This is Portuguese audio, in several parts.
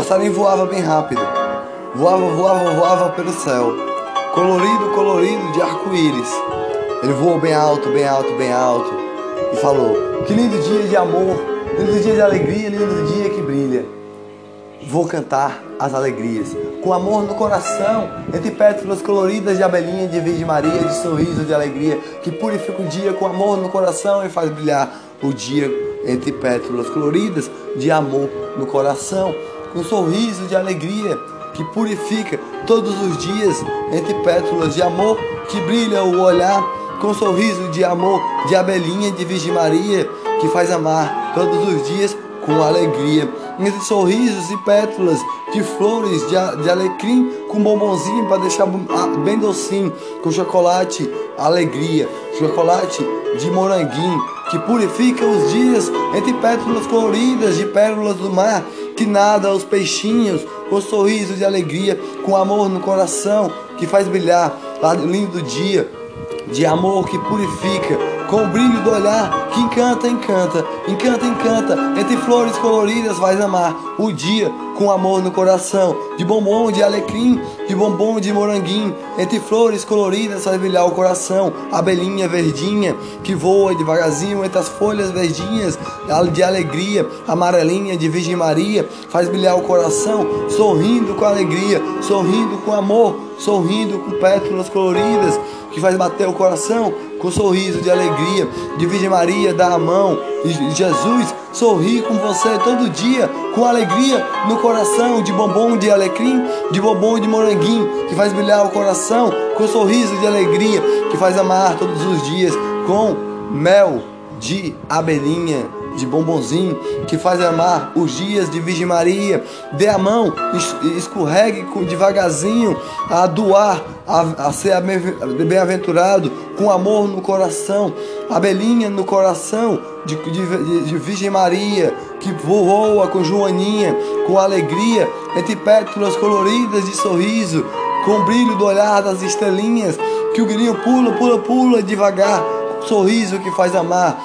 passarinho voava bem rápido. Voava, voava, voava pelo céu. Colorido, colorido de arco-íris. Ele voou bem alto, bem alto, bem alto. E falou: Que lindo dia de amor, lindo dia de alegria, lindo dia que brilha. Vou cantar as alegrias, com amor no coração, entre pétalas coloridas de abelhinha, de Virgem Maria, de sorriso de alegria, que purifica o dia com amor no coração e faz brilhar o dia entre pétalas coloridas de amor no coração, com sorriso de alegria que purifica todos os dias entre pétalas de amor que brilha o olhar, com sorriso de amor de abelhinha de Virgem Maria que faz amar todos os dias com alegria, entre sorrisos e pétalas de flores de, de alecrim com bombonzinho para deixar bem docinho, com chocolate, alegria, chocolate de moranguinho que purifica os dias entre pétalas coloridas de pérolas do mar que nada os peixinhos com sorriso de alegria, com amor no coração que faz brilhar no lindo dia de amor que purifica com o brilho do olhar que encanta, encanta, encanta, encanta, entre flores coloridas vais amar o dia com amor no coração, de bombom de alecrim, de bombom de moranguinho, entre flores coloridas faz brilhar o coração, abelhinha verdinha que voa devagarzinho entre as folhas verdinhas. De alegria, amarelinha de Virgem Maria faz brilhar o coração, sorrindo com alegria, sorrindo com amor, sorrindo com pétalas coloridas que faz bater o coração com sorriso de alegria, de Virgem Maria a mão. E Jesus sorri com você todo dia, com alegria no coração, de bombom de alecrim, de bombom de moranguinho, que faz brilhar o coração, com sorriso de alegria, que faz amar todos os dias, com mel de abelhinha de bombonzinho que faz amar os dias de Virgem Maria. Dê a mão, escorregue devagarzinho a doar, a, a ser bem-aventurado, com amor no coração, abelhinha no coração de, de, de Virgem Maria, que voa com Joaninha, com alegria, entre pétalas coloridas de sorriso, com o brilho do olhar das estrelinhas, que o grilinho pula, pula, pula devagar, sorriso que faz amar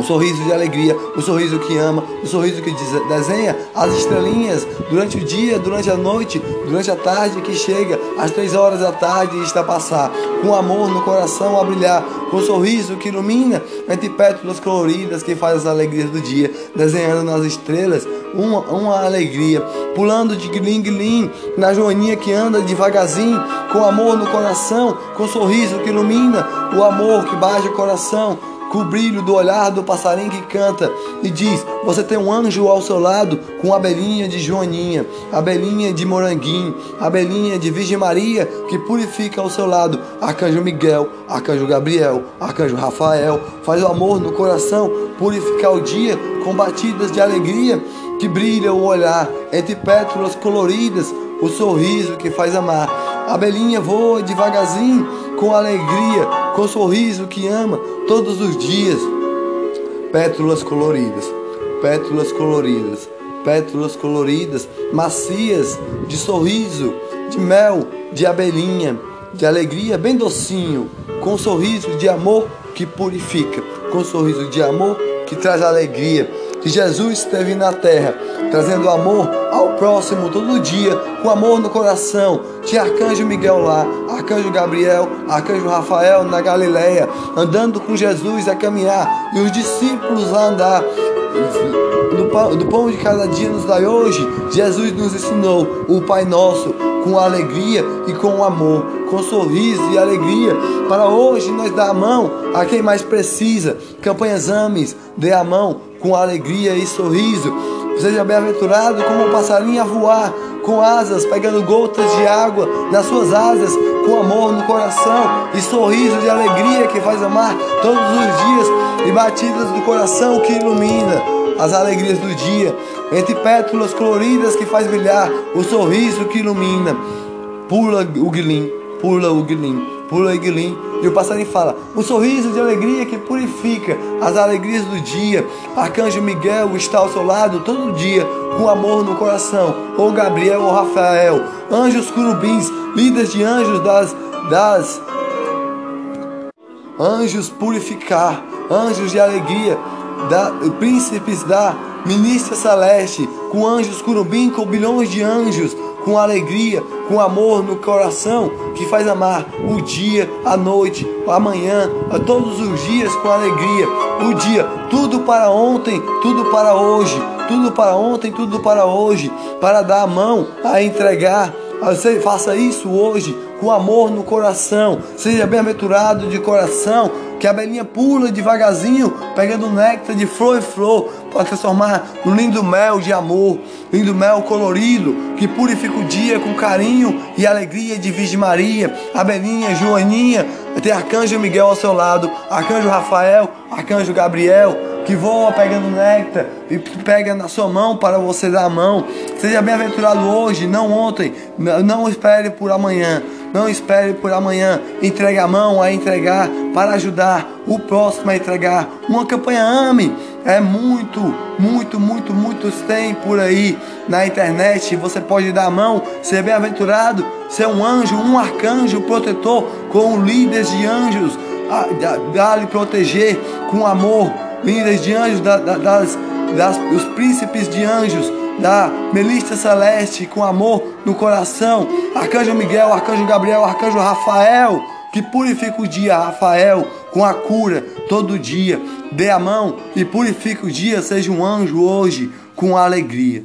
um sorriso de alegria, um sorriso que ama, um sorriso que desenha as estrelinhas durante o dia, durante a noite, durante a tarde que chega às três horas da tarde e está a passar, com amor no coração a brilhar, com um sorriso que ilumina entre pétalas coloridas que faz as alegrias do dia, desenhando nas estrelas uma, uma alegria, pulando de gling-gling na joaninha que anda devagarzinho, com amor no coração, com um sorriso que ilumina o amor que bate o coração, com o brilho do olhar do passarinho que canta e diz: Você tem um anjo ao seu lado com abelhinha de Joaninha, abelhinha de Moranguinho, abelhinha de Virgem Maria que purifica ao seu lado. Arcanjo Miguel, Arcanjo Gabriel, Arcanjo Rafael, faz o amor no coração, purificar o dia com batidas de alegria que brilha o olhar entre pétalas coloridas, o sorriso que faz amar. A abelhinha voa devagarzinho com alegria, com sorriso que ama todos os dias. Pétalas coloridas, pétalas coloridas, pétalas coloridas, macias, de sorriso, de mel, de abelhinha, de alegria, bem docinho, com sorriso de amor que purifica, com sorriso de amor que traz alegria que Jesus esteve na terra, trazendo amor ao próximo todo dia, com amor no coração. Tinha Arcanjo Miguel lá, Arcanjo Gabriel, Arcanjo Rafael na Galileia, andando com Jesus a caminhar, e os discípulos a andar. Do pão, do pão de cada dia nos dai hoje, Jesus nos ensinou o Pai Nosso com alegria e com amor, com sorriso e alegria. Para hoje nós dar a mão a quem mais precisa. Campanha Exames, dê a mão com alegria e sorriso. Seja bem-aventurado como um passarinho a voar, com asas, pegando gotas de água nas suas asas, com amor no coração e sorriso de alegria que faz amar todos os dias e batidas do coração que ilumina as alegrias do dia, entre pétalas coloridas que faz brilhar o sorriso que ilumina. Pula o guilim, pula o guilim, pula o guilim e o passarinho fala: um sorriso de alegria que purifica as alegrias do dia. Arcanjo Miguel está ao seu lado todo dia, com amor no coração. Ou Gabriel ou Rafael. Anjos curubins, líderes de anjos das. das anjos purificar, anjos de alegria, da, príncipes da ministra celeste, com anjos curubim, com bilhões de anjos, com alegria, com amor no coração, que faz amar o dia, a noite, a manhã, a todos os dias com alegria. O dia, tudo para ontem, tudo para hoje, tudo para ontem, tudo para hoje, para dar a mão a entregar. Você faça isso hoje com amor no coração. Seja bem-aventurado de coração, que a abelhinha pula devagarzinho, pegando néctar de flor em flor, para transformar no lindo mel de amor, lindo mel colorido, que purifica o dia com carinho e alegria de Virgem Maria. Abelhinha, Joaninha, tem Arcanjo Miguel ao seu lado, Arcanjo Rafael, Arcanjo Gabriel, que voa pegando néctar e pega na sua mão para você dar a mão. Seja bem-aventurado hoje, não ontem, não espere por amanhã. Não espere por amanhã. Entregue a mão a entregar para ajudar o próximo a entregar. Uma campanha Ame é muito, muito, muito, muitos tem por aí na internet. Você pode dar a mão, ser bem-aventurado, ser um anjo, um arcanjo protetor com líderes de anjos, dar-lhe proteger com amor, líderes de anjos, das, das, os príncipes de anjos da Melista Celeste com amor no coração, Arcanjo Miguel, Arcanjo Gabriel, Arcanjo Rafael, que purifica o dia, Rafael, com a cura todo dia. Dê a mão e purifique o dia, seja um anjo hoje com alegria.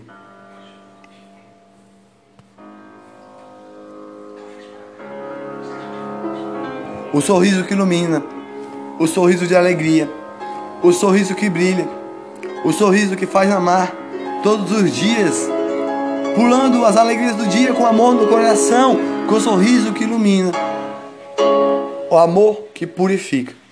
O sorriso que ilumina, o sorriso de alegria, o sorriso que brilha, o sorriso que faz amar todos os dias, pulando as alegrias do dia com amor no coração, com sorriso que ilumina, o amor que purifica.